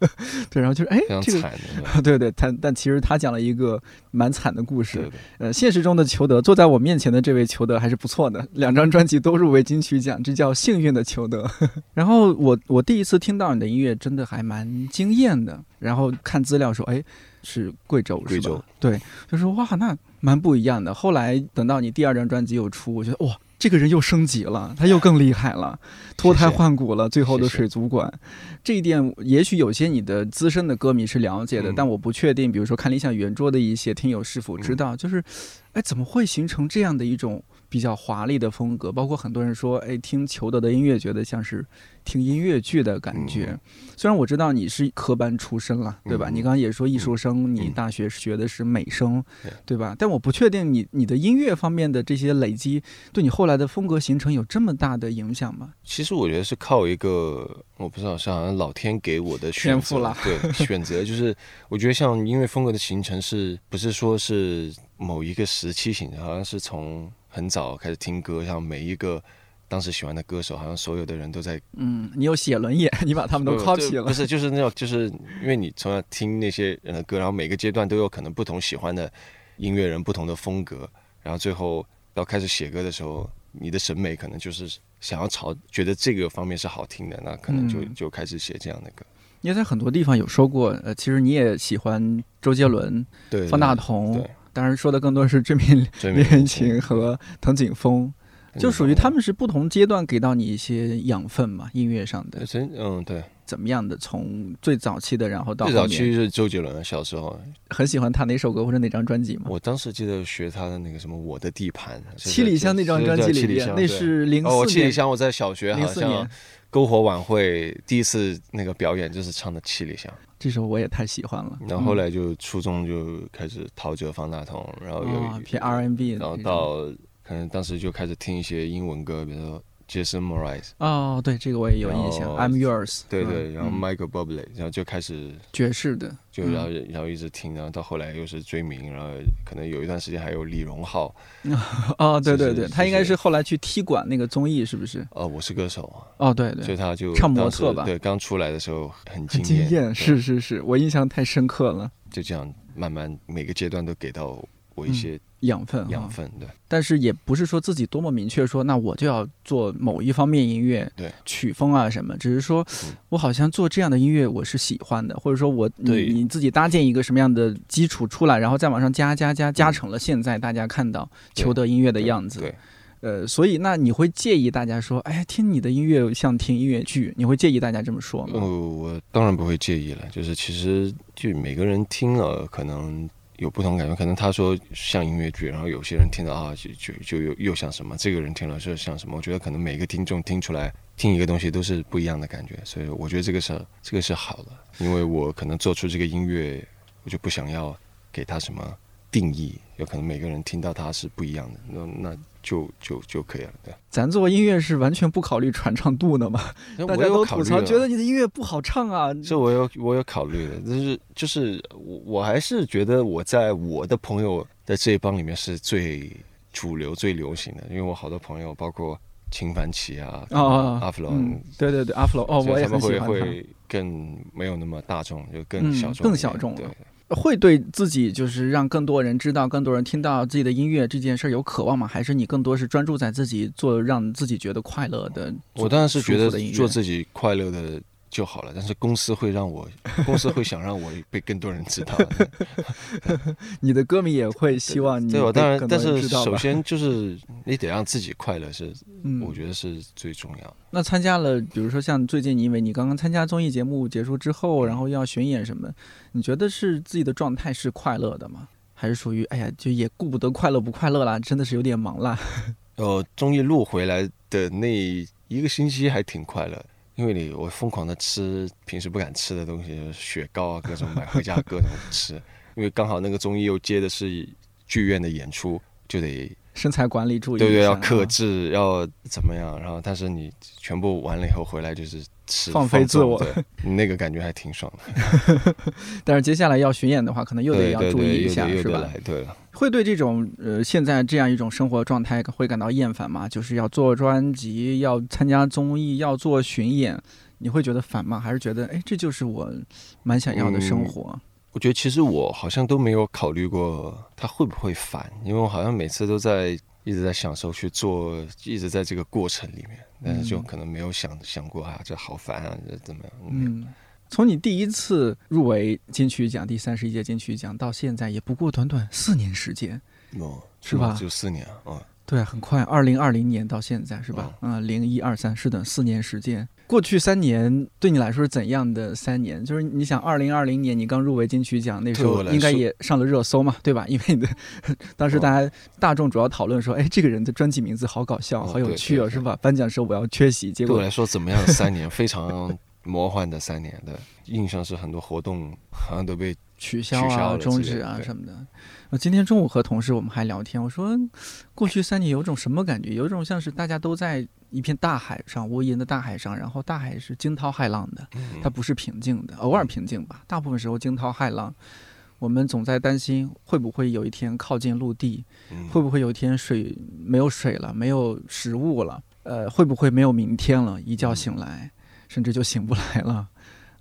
对，然后就是哎，这个 对对，他但其实他讲了一个蛮惨的故事。呃，现实中的裘德坐在我面前的这位裘德还是不错的，两张专辑都入围金曲奖，这叫幸运的裘德。然后我我第一次听到你的音乐，真的还蛮惊艳的。然后看资料说，哎。是贵州是吧？对，就说哇，那蛮不一样的。后来等到你第二张专辑又出，我觉得哇，这个人又升级了，他又更厉害了，脱胎换骨了。最后的水族馆，这一点也许有些你的资深的歌迷是了解的，但我不确定。比如说看理想圆桌的一些听友是否知道，就是，哎，怎么会形成这样的一种比较华丽的风格？包括很多人说，哎，听裘德的音乐，觉得像是。听音乐剧的感觉，虽然我知道你是科班出身了，对吧？你刚刚也说艺术生，你大学学的是美声，对吧？但我不确定你你的音乐方面的这些累积，对你后来的风格形成有这么大的影响吗？其实我觉得是靠一个，我不知道，像老天给我的选择，对，选择就是，我觉得像音乐风格的形成，是不是说是某一个时期形成？好像是从很早开始听歌，像每一个。当时喜欢的歌手，好像所有的人都在。嗯，你有写轮眼，你把他们都 copy 了。不是，就是那种，就是因为你从小听那些人的歌，然后每个阶段都有可能不同喜欢的音乐人、不同的风格，然后最后到开始写歌的时候，你的审美可能就是想要朝觉得这个方面是好听的，那可能就就开始写这样的歌。你也在很多地方有说过，呃，其实你也喜欢周杰伦、对方大同，当然说的更多是《追名 恋情》和藤井风。就属于他们是不同阶段给到你一些养分嘛，音乐上的。嗯，对。怎么样的？从最早期的，然后到最早期是周杰伦，小时候很喜欢他哪首歌或者哪张专辑吗？我当时记得学他的那个什么《我的地盘》。七里香那张专辑里面，那是零四年。哦，七里香，我在小学好像篝火晚会第一次那个表演就是唱的《七里香》，这首我也太喜欢了。然后后来就初中就开始陶喆、方大同，然后有偏 R&B，然后到。可能当时就开始听一些英文歌，比如说 Jason Mraz。哦，对，这个我也有印象。I'm Yours。对对，然后 Michael Bublé，然后就开始爵士的，就然后然后一直听，然后到后来又是追名，然后可能有一段时间还有李荣浩。哦，对对对，他应该是后来去踢馆那个综艺，是不是？哦，我是歌手啊。哦，对对。所以他就唱模特吧？对，刚出来的时候很惊艳，是是是，我印象太深刻了。就这样慢慢每个阶段都给到我一些。养分，养分，对。但是也不是说自己多么明确说，那我就要做某一方面音乐，对，曲风啊什么。只是说我好像做这样的音乐，我是喜欢的，或者说我你你自己搭建一个什么样的基础出来，然后再往上加加加加成了现在大家看到求得音乐的样子。对，呃，所以那你会介意大家说，哎，听你的音乐像听音乐剧？你会介意大家这么说吗？呃，我当然不会介意了。就是其实就每个人听了可能有不同感觉，可能他说像音乐剧，然后有些人听到啊，就就就又又像什么，这个人听了是像什么？我觉得可能每个听众听出来听一个东西都是不一样的感觉，所以我觉得这个是这个是好的，因为我可能做出这个音乐，我就不想要给他什么定义，有可能每个人听到他是不一样的，那那。就就就可以了，对。咱做音乐是完全不考虑传唱度的嘛？大家都吐槽，觉得你的音乐不好唱啊。这我有我有考虑的，就是就是我我还是觉得我在我的朋友的这一帮里面是最主流、最流行的，因为我好多朋友，包括秦凡奇啊、啊阿弗洛，对对对，阿弗洛，哦，我也很喜欢会更没有那么大众，就更小众，更小众。对。会对自己就是让更多人知道、更多人听到自己的音乐这件事有渴望吗？还是你更多是专注在自己做让自己觉得快乐的？我当然是觉得做自己快乐的。就好了，但是公司会让我，公司会想让我被更多人知道。你的歌迷也会希望你对我当然，但是首先就是你得让自己快乐，是我觉得是最重要的。那参加了，比如说像最近，因为你刚刚参加综艺节目结束之后，然后要巡演什么，你觉得是自己的状态是快乐的吗？还是属于哎呀，就也顾不得快乐不快乐啦，真的是有点忙啦。呃，综艺录回来的那一个星期还挺快乐。因为你我疯狂的吃平时不敢吃的东西，雪糕啊，各种买回家各种吃。因为刚好那个综艺又接的是剧院的演出，就得身材管理注意，对对，要克制，要怎么样？然后但是你全部完了以后回来就是。放飞自我，那个感觉还挺爽的。但是接下来要巡演的话，可能又得要注意一下，是吧？对了，会对这种呃现在这样一种生活状态会感到厌烦吗？就是要做专辑，要参加综艺，要做巡演，你会觉得烦吗？还是觉得哎，这就是我蛮想要的生活？我觉得其实我好像都没有考虑过他会不会烦，因为我好像每次都在。一直在享受去做，一直在这个过程里面，但是就可能没有想想过啊，这好烦啊，这怎么样？嗯，从你第一次入围金曲奖第三十一届金曲奖到现在，也不过短短四年时间，哦，是吧？就四年啊，对，很快，二零二零年到现在是吧？嗯，零一二三，是的，四年时间。过去三年对你来说是怎样的三年？就是你想，二零二零年你刚入围金曲奖，那时候应该也上了热搜嘛，对吧？因为你的 当时大家大众主要讨论说，哎，这个人的专辑名字好搞笑，好有趣哦，是吧？颁奖时候我要缺席，结果对我来说怎么样？三年非常魔幻的三年的印象是很多活动好像都被取消啊、终止啊什么的。我今天中午和同事我们还聊天，我说过去三年有种什么感觉？有一种像是大家都在。一片大海上，无垠的大海上，然后大海是惊涛骇浪的，它不是平静的，偶尔平静吧，大部分时候惊涛骇浪。我们总在担心会不会有一天靠近陆地，会不会有一天水没有水了，没有食物了，呃，会不会没有明天了？一觉醒来，甚至就醒不来了。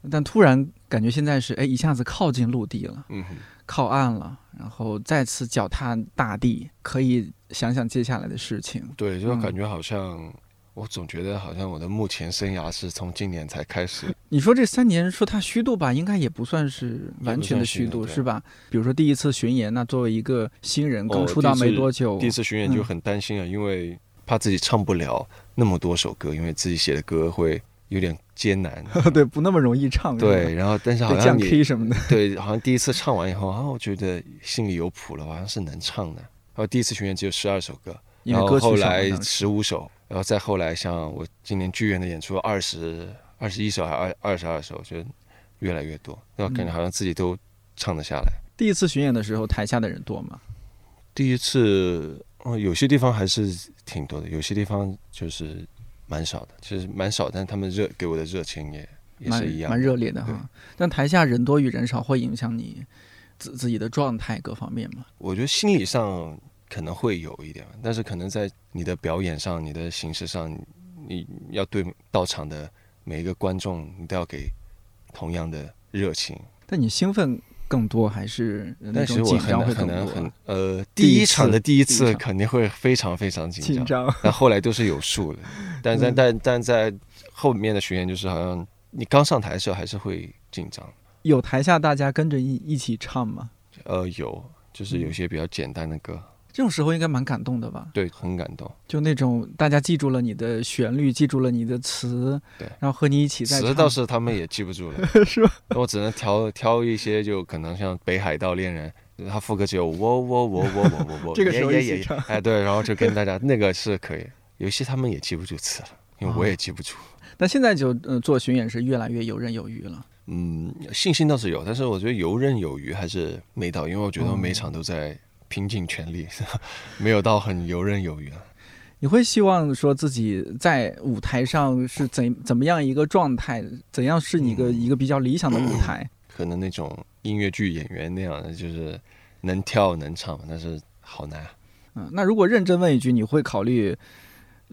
但突然感觉现在是，哎，一下子靠近陆地了，嗯靠岸了，然后再次脚踏大地，可以想想接下来的事情。对，就感觉好像。我总觉得好像我的目前生涯是从今年才开始。你说这三年说他虚度吧，应该也不算是完全的虚度，是吧？比如说第一次巡演，那作为一个新人刚出道没多久，第一次巡演就很担心啊，因为怕自己唱不了那么多首歌，因为自己写的歌会有点艰难，对，不那么容易唱。对，然后但是好像降 K 什么的，对，好像第一次唱完以后啊，我觉得心里有谱了，好像是能唱的。然后第一次巡演只有十二首歌，然后后来十五首。然后再后来，像我今年剧院的演出，二十二十一首还二二十二首，我觉得越来越多，那感觉好像自己都唱得下来。第一次巡演的时候，台下的人多吗？第一次，嗯，有些地方还是挺多的，有些地方就是蛮少的，其实蛮少，但他们热给我的热情也也是一样，蛮热烈的哈。但台下人多与人少会影响你自自己的状态各方面吗？我觉得心理上。可能会有一点，但是可能在你的表演上、你的形式上，你要对到场的每一个观众，你都要给同样的热情。但你兴奋更多还是那种紧张会可能很呃，第一场的第一次肯定会非常非常紧张，但后来都是有数的。但但但但在后面的巡演，就是好像你刚上台的时候还是会紧张。有台下大家跟着一一起唱吗？呃，有，就是有些比较简单的歌。这种时候应该蛮感动的吧？对，很感动。就那种大家记住了你的旋律，记住了你的词，对，然后和你一起在词倒是他们也记不住了，是吧？我只能挑挑一些，就可能像《北海道恋人》，他副歌只有我我我我我我我，这个时候也也唱，哎对，然后就跟大家那个是可以。有些他们也记不住词了，因为我也记不住。但现在就呃做巡演是越来越游刃有余了。嗯，信心倒是有，但是我觉得游刃有余还是没到，因为我觉得每场都在。拼尽全力，没有到很游刃有余啊。你会希望说自己在舞台上是怎怎么样一个状态？怎样是一个一个比较理想的舞台？可能那种音乐剧演员那样的，就是能跳能唱，但是好难啊。嗯，那如果认真问一句，你会考虑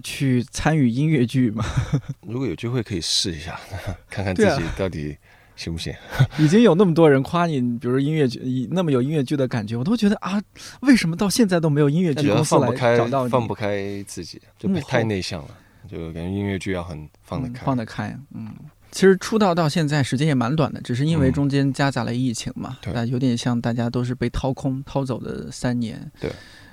去参与音乐剧吗？如果有机会可以试一下，看看自己到底。行不行？已经有那么多人夸你，比如音乐剧，那么有音乐剧的感觉，我都觉得啊，为什么到现在都没有音乐剧公司来找到你？放不开自己，就太内向了，就感觉音乐剧要很放得开，放得开。嗯，其实出道到现在时间也蛮短的，只是因为中间夹杂了疫情嘛，对，有点像大家都是被掏空、掏走的三年。对。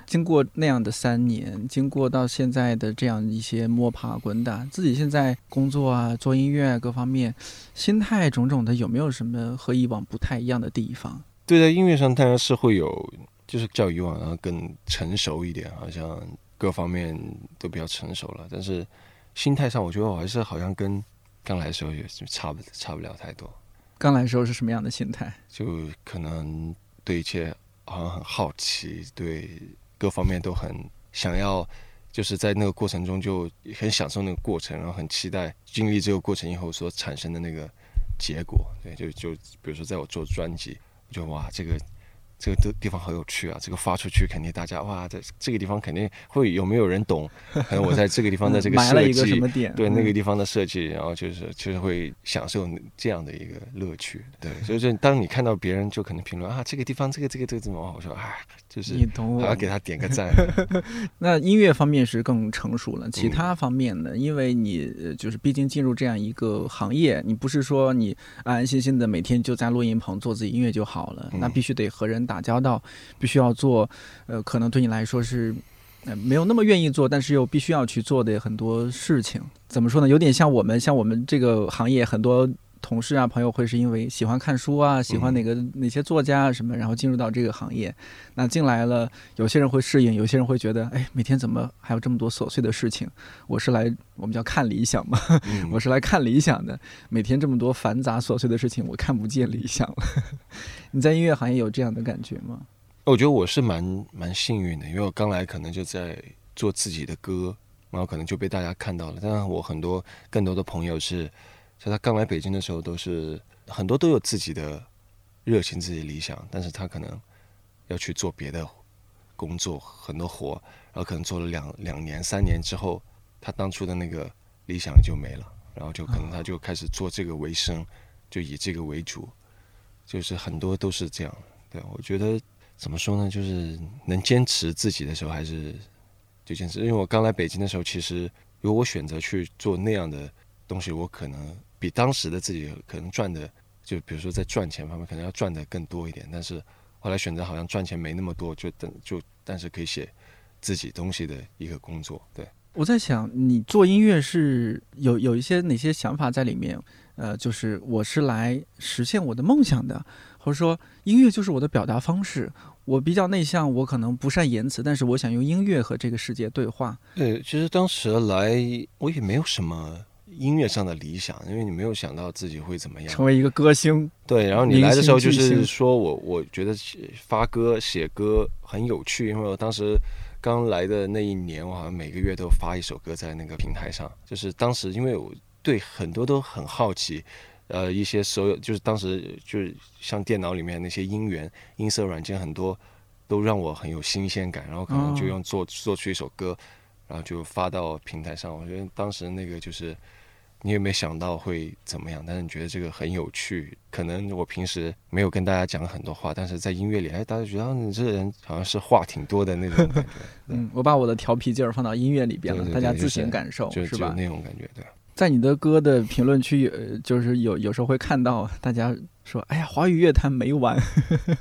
经过那样的三年，经过到现在的这样一些摸爬滚打，自己现在工作啊、做音乐啊各方面，心态种种的，有没有什么和以往不太一样的地方？对，在音乐上当然是会有，就是较以往要更成熟一点，好像各方面都比较成熟了。但是心态上，我觉得我还是好像跟刚来的时候也差不差不了太多。刚来的时候是什么样的心态？就可能对一切好像很好奇，对。各方面都很想要，就是在那个过程中就很享受那个过程，然后很期待经历这个过程以后所产生的那个结果。对，就就比如说在我做专辑，我觉得哇，这个。这个地地方好有趣啊！这个发出去肯定大家哇，在这个地方肯定会有没有人懂？可能我在这个地方的 这个设计，对那个地方的设计，然后就是就是会享受这样的一个乐趣。对，所以说当你看到别人就可能评论啊，这个地方这个这个这个怎么？我说啊，就是你懂我，还要给他点个赞。那音乐方面是更成熟了，其他方面呢？因为你就是毕竟进入这样一个行业，你不是说你安安心心的每天就在录音棚做自己音乐就好了，那必须得和人。打交道，必须要做，呃，可能对你来说是，呃，没有那么愿意做，但是又必须要去做的很多事情。怎么说呢？有点像我们，像我们这个行业很多。同事啊，朋友会是因为喜欢看书啊，喜欢哪个哪些作家啊什么，然后进入到这个行业。那进来了，有些人会适应，有些人会觉得，哎，每天怎么还有这么多琐碎的事情？我是来我们叫看理想嘛，我是来看理想的。每天这么多繁杂琐碎的事情，我看不见理想了。你在音乐行业有这样的感觉吗？我觉得我是蛮蛮幸运的，因为我刚来可能就在做自己的歌，然后可能就被大家看到了。但是我很多更多的朋友是。在他刚来北京的时候，都是很多都有自己的热情、自己的理想，但是他可能要去做别的工作，很多活，然后可能做了两两年、三年之后，他当初的那个理想就没了，然后就可能他就开始做这个为生，就以这个为主，就是很多都是这样。对我觉得怎么说呢，就是能坚持自己的时候，还是就坚持。因为我刚来北京的时候，其实如果我选择去做那样的东西，我可能。比当时的自己可能赚的，就比如说在赚钱方面，可能要赚的更多一点。但是后来选择好像赚钱没那么多，就等就但是可以写自己东西的一个工作。对，我在想，你做音乐是有有一些哪些想法在里面？呃，就是我是来实现我的梦想的，或者说音乐就是我的表达方式。我比较内向，我可能不善言辞，但是我想用音乐和这个世界对话。对，其实当时来我也没有什么。音乐上的理想，因为你没有想到自己会怎么样，成为一个歌星。对，然后你来的时候就是说我，我觉得发歌、写歌很有趣，因为我当时刚来的那一年，我好像每个月都发一首歌在那个平台上。就是当时，因为我对很多都很好奇，呃，一些所有就是当时就是像电脑里面那些音源、音色软件，很多都让我很有新鲜感，然后可能就用做做出一首歌，然后就发到平台上。我觉得当时那个就是。你有没有想到会怎么样？但是你觉得这个很有趣。可能我平时没有跟大家讲很多话，但是在音乐里，哎，大家觉得你这个人好像是话挺多的那种感觉。嗯，我把我的调皮劲儿放到音乐里边了，大家自行感受，是吧？那种感觉，对。在你的歌的评论区，就是有有时候会看到大家说：“哎呀，华语乐坛没完。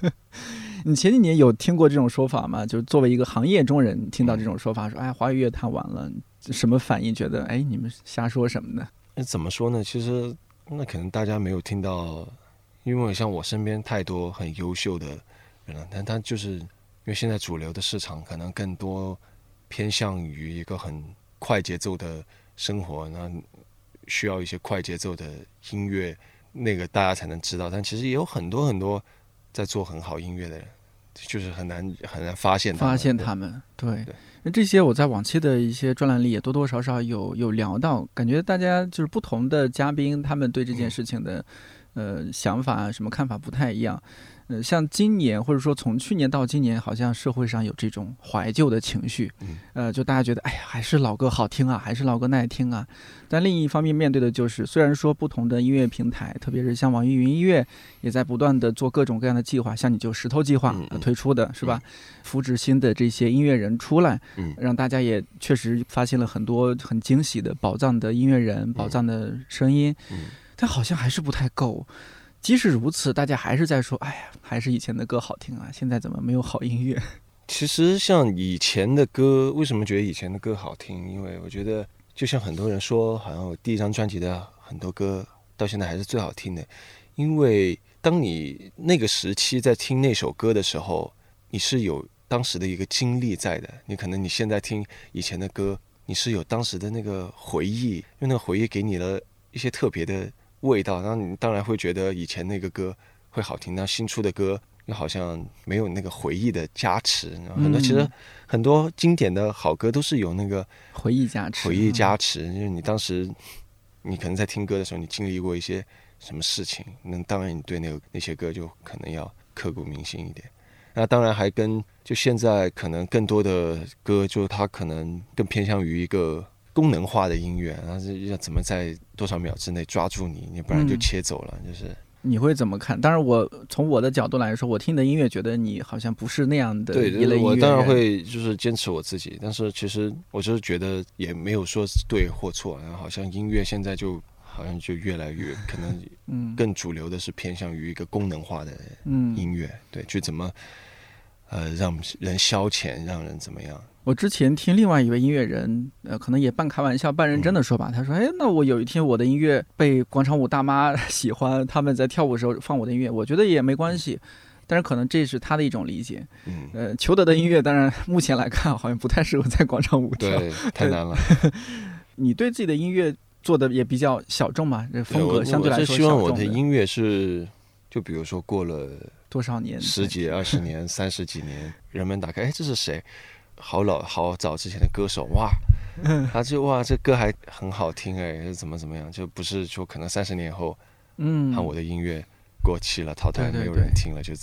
”你前几年有听过这种说法吗？就是作为一个行业中人，听到这种说法，说哎，华语乐坛完了，什么反应？觉得哎，你们瞎说什么呢？那怎么说呢？其实那可能大家没有听到，因为像我身边太多很优秀的人了，但他就是因为现在主流的市场可能更多偏向于一个很快节奏的生活，那需要一些快节奏的音乐。那个大家才能知道，但其实也有很多很多在做很好音乐的人，就是很难很难发现发现他们。对，那这些我在往期的一些专栏里也多多少少有有聊到，感觉大家就是不同的嘉宾，他们对这件事情的呃想法什么看法不太一样。嗯，像今年或者说从去年到今年，好像社会上有这种怀旧的情绪，呃，就大家觉得，哎呀，还是老歌好听啊，还是老歌耐听啊。但另一方面，面对的就是，虽然说不同的音乐平台，特别是像网易云音乐，也在不断的做各种各样的计划，像你就石头计划推出的是吧，扶植新的这些音乐人出来，让大家也确实发现了很多很惊喜的宝藏的音乐人、宝藏的声音，但好像还是不太够。即使如此，大家还是在说：“哎呀，还是以前的歌好听啊！现在怎么没有好音乐？” 其实，像以前的歌，为什么觉得以前的歌好听？因为我觉得，就像很多人说，好像我第一张专辑的很多歌到现在还是最好听的。因为当你那个时期在听那首歌的时候，你是有当时的一个经历在的。你可能你现在听以前的歌，你是有当时的那个回忆，因为那个回忆给你了一些特别的。味道，然后你当然会觉得以前那个歌会好听，那新出的歌又好像没有那个回忆的加持。很多其实很多经典的好歌都是有那个回忆加持，回忆加持。因为你当时你可能在听歌的时候，你经历过一些什么事情，那当然你对那个那些歌就可能要刻骨铭心一点。那当然还跟就现在可能更多的歌，就它可能更偏向于一个。功能化的音乐，然后要怎么在多少秒之内抓住你？你不然就切走了。就是你会怎么看？当然，我从我的角度来说，我听的音乐，觉得你好像不是那样的一类音乐。我当然会就是坚持我自己，但是其实我就是觉得也没有说对或错。然后好像音乐现在就好像就越来越可能，嗯，更主流的是偏向于一个功能化的音乐，对，去怎么呃让人消遣，让人怎么样。我之前听另外一位音乐人，呃，可能也半开玩笑半认真的说吧，他说：“哎，那我有一天我的音乐被广场舞大妈喜欢，他们在跳舞的时候放我的音乐，我觉得也没关系。但是可能这是他的一种理解。嗯，呃，裘德的音乐当然目前来看好像不太适合在广场舞跳，对，太难了。你对自己的音乐做的也比较小众嘛？这风格相对来说希望我的音乐是，就比如说过了多少年，十几、二十年、三十几年，人们打开，哎，这是谁？好老好早之前的歌手哇，他就哇这歌还很好听哎，怎么怎么样？就不是说可能三十年后，嗯，看我的音乐过期了淘汰，没有人听了，就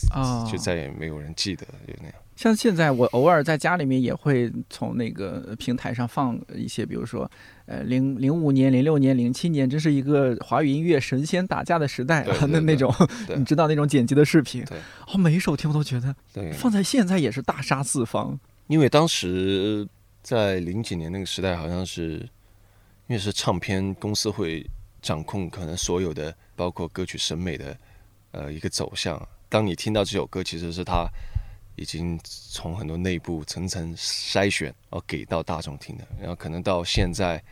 就再也没有人记得，就那样。像现在我偶尔在家里面也会从那个平台上放一些，比如说呃零零五年、零六年、零七年，这是一个华语音乐神仙打架的时代啊，那那种 你知道那种剪辑的视频，哦，每一首听我都觉得放在现在也是大杀四方。因为当时在零几年那个时代，好像是因为是唱片公司会掌控可能所有的，包括歌曲审美的呃一个走向。当你听到这首歌，其实是他已经从很多内部层层筛选，然后给到大众听的。然后可能到现在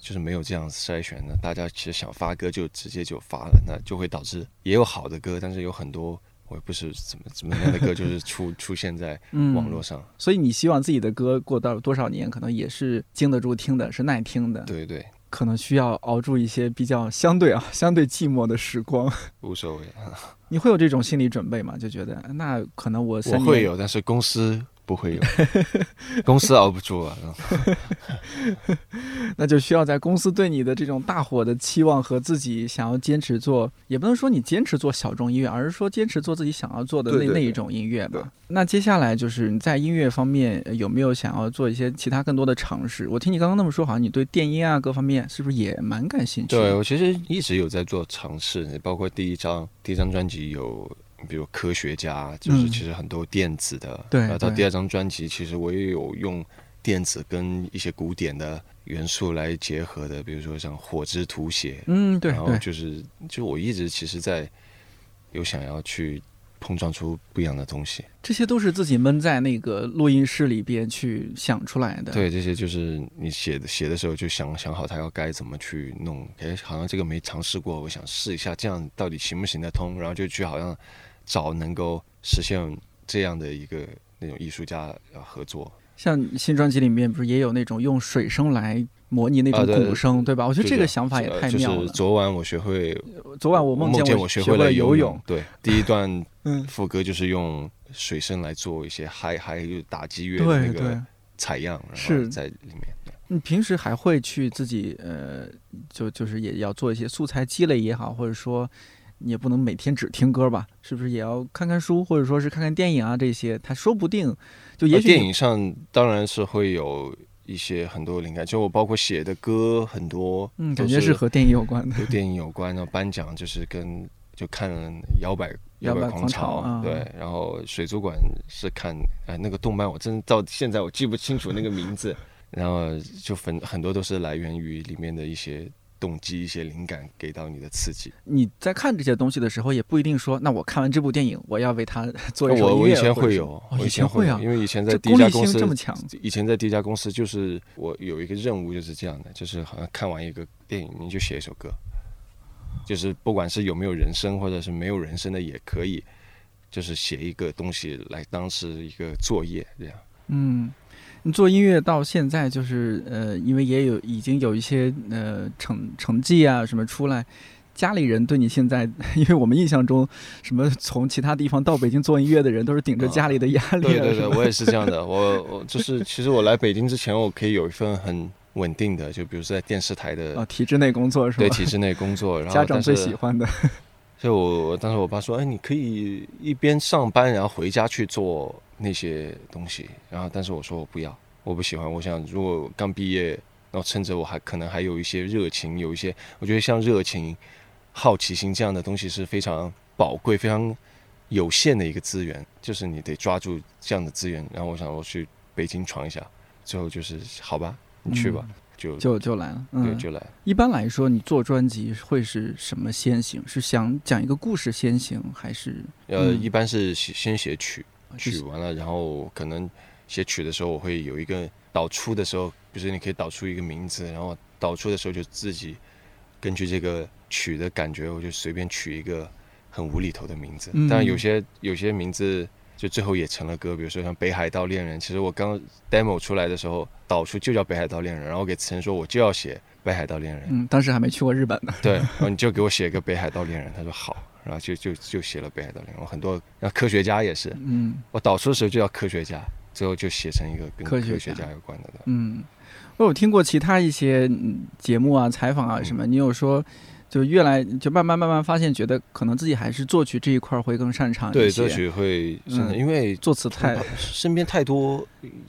就是没有这样筛选的，大家其实想发歌就直接就发了，那就会导致也有好的歌，但是有很多。我也不是怎么怎么样的歌，就是出出现在 网络上。所以你希望自己的歌过到多少年，可能也是经得住听的，是耐听的。对对，可能需要熬住一些比较相对啊相对寂寞的时光。无所谓，你会有这种心理准备吗？就觉得那可能我我会有，但是公司。不会有，公司熬不住了，那就需要在公司对你的这种大火的期望和自己想要坚持做，也不能说你坚持做小众音乐，而是说坚持做自己想要做的那那一种音乐吧。那接下来就是你在音乐方面有没有想要做一些其他更多的尝试？我听你刚刚那么说，好像你对电音啊各方面是不是也蛮感兴趣？对我其实一直有在做尝试，包括第一张第一张专辑有。比如科学家，就是其实很多电子的，然后到第二张专辑，其实我也有用电子跟一些古典的元素来结合的，比如说像火之图写，嗯，对，然后就是就我一直其实，在有想要去碰撞出不一样的东西。这些都是自己闷在那个录音室里边去想出来的。对，这些就是你写的写的时候就想想好他要该怎么去弄。哎，好像这个没尝试过，我想试一下，这样到底行不行得通？然后就去好像找能够实现这样的一个那种艺术家合作。像新专辑里面不是也有那种用水声来模拟那种鼓声，对吧？我觉得这个想法也太妙了。就是昨晚我学会，昨晚我梦见我学会了游泳。对，第一段副歌就是用水声来做一些还还有打击乐的那个采样，是在里面。你平时还会去自己呃，就就是也要做一些素材积累也好，或者说。你也不能每天只听歌吧？是不是也要看看书，或者说是看看电影啊？这些他说不定就也许电影上当然是会有一些很多灵感。就我包括写的歌很多，嗯，感觉是和电影有关的，和电影有关。然后颁奖就是跟就看摇摆摇摆狂潮，对。然后水族馆是看哎那个动漫，我真到现在我记不清楚那个名字。然后就很很多都是来源于里面的一些。动机一些灵感给到你的刺激。你在看这些东西的时候，也不一定说，那我看完这部电影，我要为它做一首音乐。我以前会有，以前会有，因为以前在第一家公司这么强。以前在第一家公司，就是我有一个任务，就是这样的，就是好像看完一个电影，你就写一首歌，就是不管是有没有人声，或者是没有人声的也可以，就是写一个东西来当时一个作业这样。嗯。你做音乐到现在，就是呃，因为也有已经有一些呃成成绩啊什么出来，家里人对你现在，因为我们印象中，什么从其他地方到北京做音乐的人都是顶着家里的压力。对对对，我也是这样的。我我就是其实我来北京之前，我可以有一份很稳定的，就比如说在电视台的啊体制内工作是吧？对体制内工作，然后 家长最喜欢的。所以我当时我爸说：“哎，你可以一边上班，然后回家去做。”那些东西，然后但是我说我不要，我不喜欢。我想如果刚毕业，然后趁着我还可能还有一些热情，有一些我觉得像热情、好奇心这样的东西是非常宝贵、非常有限的一个资源，就是你得抓住这样的资源。然后我想我去北京闯一下，最后就是好吧，你去吧，就就就来了，对，就来。一般来说，你做专辑会是什么先行？是想讲一个故事先行，还是呃，一般是先写曲。曲完了，然后可能写曲的时候，我会有一个导出的时候，比如说你可以导出一个名字，然后导出的时候就自己根据这个曲的感觉，我就随便取一个很无厘头的名字。但有些有些名字就最后也成了歌，比如说像《北海道恋人》，其实我刚 demo 出来的时候，导出就叫《北海道恋人》，然后给词人说我就要写《北海道恋人》。嗯，当时还没去过日本呢。对，然后你就给我写一个《北海道恋人》，他说好。然后就就就写了《北海道恋人》，很多，然后科学家也是，嗯，我导出的时候就叫科学家，最后就写成一个跟科学家有关的。嗯，我有听过其他一些节目啊、采访啊什么，你有说，就越来就慢慢慢慢发现，觉得可能自己还是作曲这一块会更擅长一些。对，作曲会，因为作词太身边太多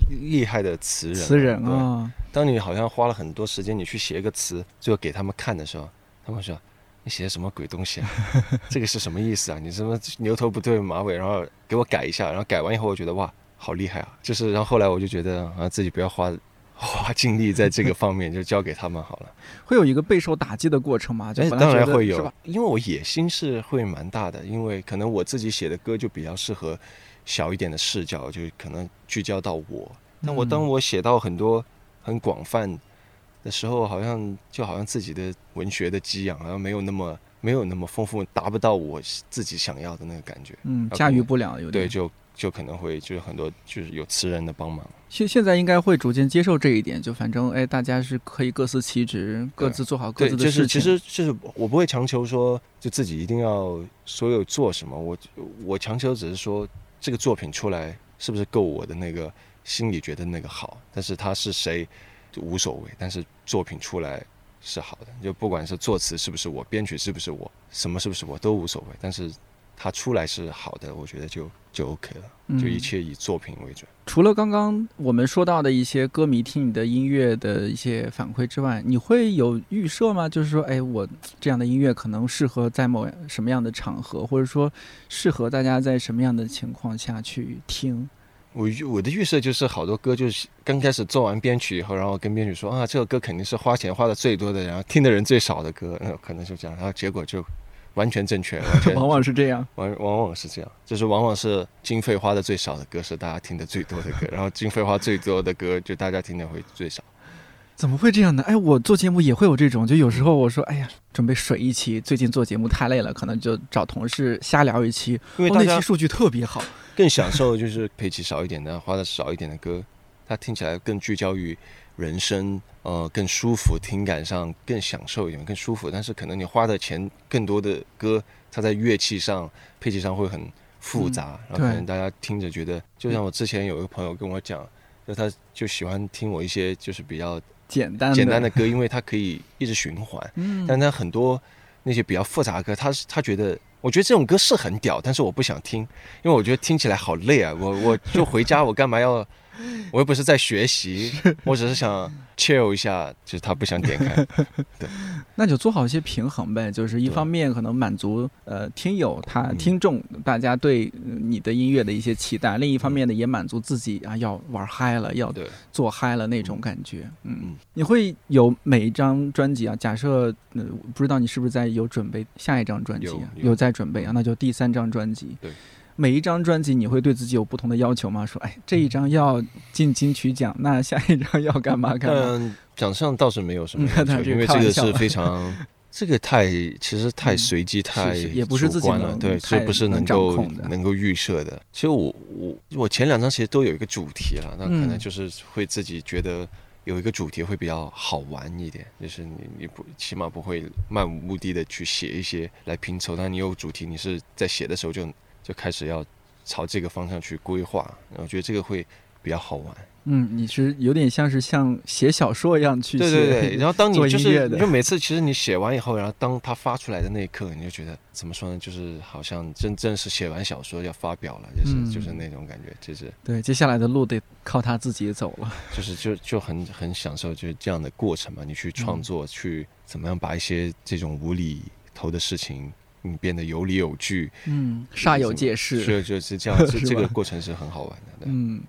厉害的词人，词人啊。当你好像花了很多时间，你去写一个词，最后给他们看的时候，他们说。你写的什么鬼东西啊？这个是什么意思啊？你什么牛头不对马尾，然后给我改一下，然后改完以后，我觉得哇，好厉害啊！就是，然后后来我就觉得啊，自己不要花花精力在这个方面，就交给他们好了。会有一个备受打击的过程吗？哎，当然会有，因为我野心是会蛮大的，因为可能我自己写的歌就比较适合小一点的视角，就可能聚焦到我。但我当我写到很多很广泛。的时候，好像就好像自己的文学的激养好像没有那么没有那么丰富，达不到我自己想要的那个感觉。嗯，驾驭不了，有点对，就就可能会就是很多就是有词人的帮忙。现现在应该会逐渐接受这一点，就反正哎，大家是可以各司其职，各自做好各自的事情。其实就是我不会强求说就自己一定要所有做什么，我我强求只是说这个作品出来是不是够我的那个心里觉得那个好，但是他是谁。就无所谓，但是作品出来是好的，就不管是作词是不是我，编曲是不是我，什么是不是我都无所谓，但是它出来是好的，我觉得就就 OK 了，就一切以作品为准。除了刚刚我们说到的一些歌迷听你的音乐的一些反馈之外，你会有预设吗？就是说，哎，我这样的音乐可能适合在某什么样的场合，或者说适合大家在什么样的情况下去听？我我的预设就是好多歌就是刚开始做完编曲以后，然后跟编曲说啊，这个歌肯定是花钱花的最多的，然后听的人最少的歌，可能就这样，然后结果就完全正确，完全往往是这样。往往往是这样，就是往往是经费花的最少的歌是大家听的最多的歌，然后经费花最多的歌就大家听的会最少。怎么会这样呢？哎，我做节目也会有这种，就有时候我说，哎呀，准备水一期，最近做节目太累了，可能就找同事瞎聊一期，因为那期数据特别好。更享受就是配齐少一点的，花的少一点的歌，它听起来更聚焦于人生，呃，更舒服，听感上更享受一点，更舒服。但是可能你花的钱更多的歌，它在乐器上、配器上会很复杂，然后可能大家听着觉得，就像我之前有一个朋友跟我讲，就他就喜欢听我一些就是比较简单简单的歌，因为它可以一直循环。嗯，但他很多那些比较复杂的歌，他是他觉得，我觉得这种歌是很屌，但是我不想听，因为我觉得听起来好累啊。我 我就回家，我干嘛要？我又不是在学习，我只是想 chill 一下，就是他不想点开。对那就做好一些平衡呗，就是一方面可能满足呃听友他听众大家对你的音乐的一些期待，另一方面呢也满足自己啊要玩嗨了，要做嗨了那种感觉。嗯嗯，你会有每一张专辑啊，假设呃不知道你是不是在有准备下一张专辑有在准备啊，那就第三张专辑。对。每一张专辑你会对自己有不同的要求吗？说，哎，这一张要进金曲奖，那下一张要干嘛干嘛？嗯，奖项倒是没有什么要求，因为这个是 非常，这个太其实太随机、太是也不是自己了，能对，太这不是能够能够预设的。其实我我我前两张其实都有一个主题了，那可能嗯就是会自己觉得有一个主题会比较好玩一点，就是你你不起码不会漫无目的的去写一些来拼凑，但你有主题，你是在写的时候就就开始要朝这个方向去规划，然后我觉得这个会比较好玩。嗯，你是有点像是像写小说一样去对写，对对，然后当你就是就每次其实你写完以后，然后当它发出来的那一刻，你就觉得怎么说呢？就是好像真正是写完小说要发表了，就是、嗯就是那种感觉，就是对，接下来的路得靠他自己走了。就是就就很很享受就是这样的过程嘛。你去创作，去怎么样把一些这种无厘头的事情，你变得有理有据，嗯，煞有介事。就就是这样，这 这个过程是很好玩的。对嗯，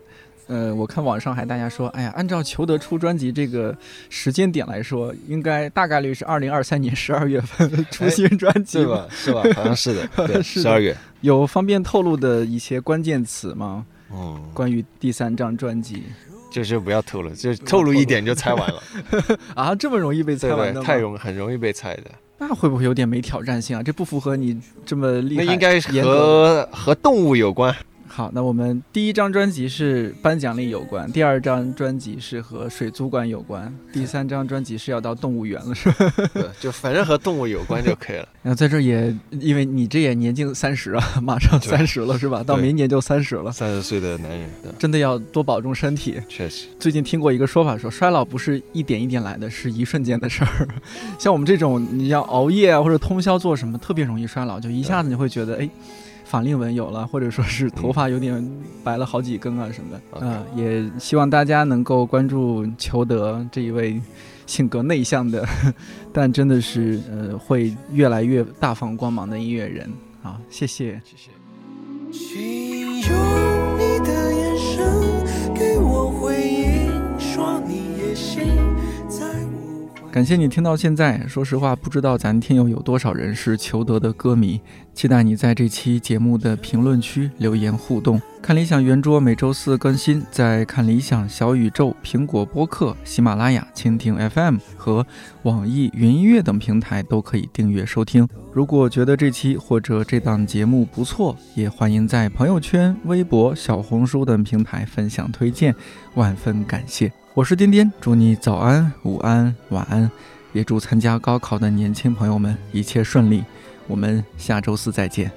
呃，我看网上还大家说，哎呀，按照裘德出专辑这个时间点来说，应该大概率是二零二三年十二月份出新专辑对？吧？是吧？好像是的，对，十二月。有方便透露的一些关键词吗？嗯，关于第三张专辑就是不要透露，就透露一点就猜完了。啊，这么容易被猜完的吗？对，太容很容易被猜的。那会不会有点没挑战性啊？这不符合你这么厉害。那应该和和动物有关。好，那我们第一张专辑是颁奖礼有关，第二张专辑是和水族馆有关，第三张专辑是要到动物园了，是吧？对，就反正和动物有关就可以了。然后在这儿也，因为你这也年近三十啊，马上对三十了是吧？到明年就三十了，三十岁的男人，对，真的要多保重身体。确实，最近听过一个说法说，衰老不是一点一点来的，是一瞬间的事儿。像我们这种你要熬夜啊或者通宵做什么，特别容易衰老，就一下子你会觉得哎。法令纹有了，或者说是头发有点白了好几根啊什么的啊、也希望大家能够关注裘德这一位性格内向的，但真的是呃会越来越大放光芒的音乐人。好，谢谢。谢谢。请用你的眼神给我回感谢你听到现在。说实话，不知道咱听友有多少人是裘德的歌迷，期待你在这期节目的评论区留言互动。看理想圆桌每周四更新，在看理想小宇宙、苹果播客、喜马拉雅、蜻蜓 FM 和网易云音乐等平台都可以订阅收听。如果觉得这期或者这档节目不错，也欢迎在朋友圈、微博、小红书等平台分享推荐，万分感谢。我是颠颠，祝你早安、午安、晚安，也祝参加高考的年轻朋友们一切顺利。我们下周四再见。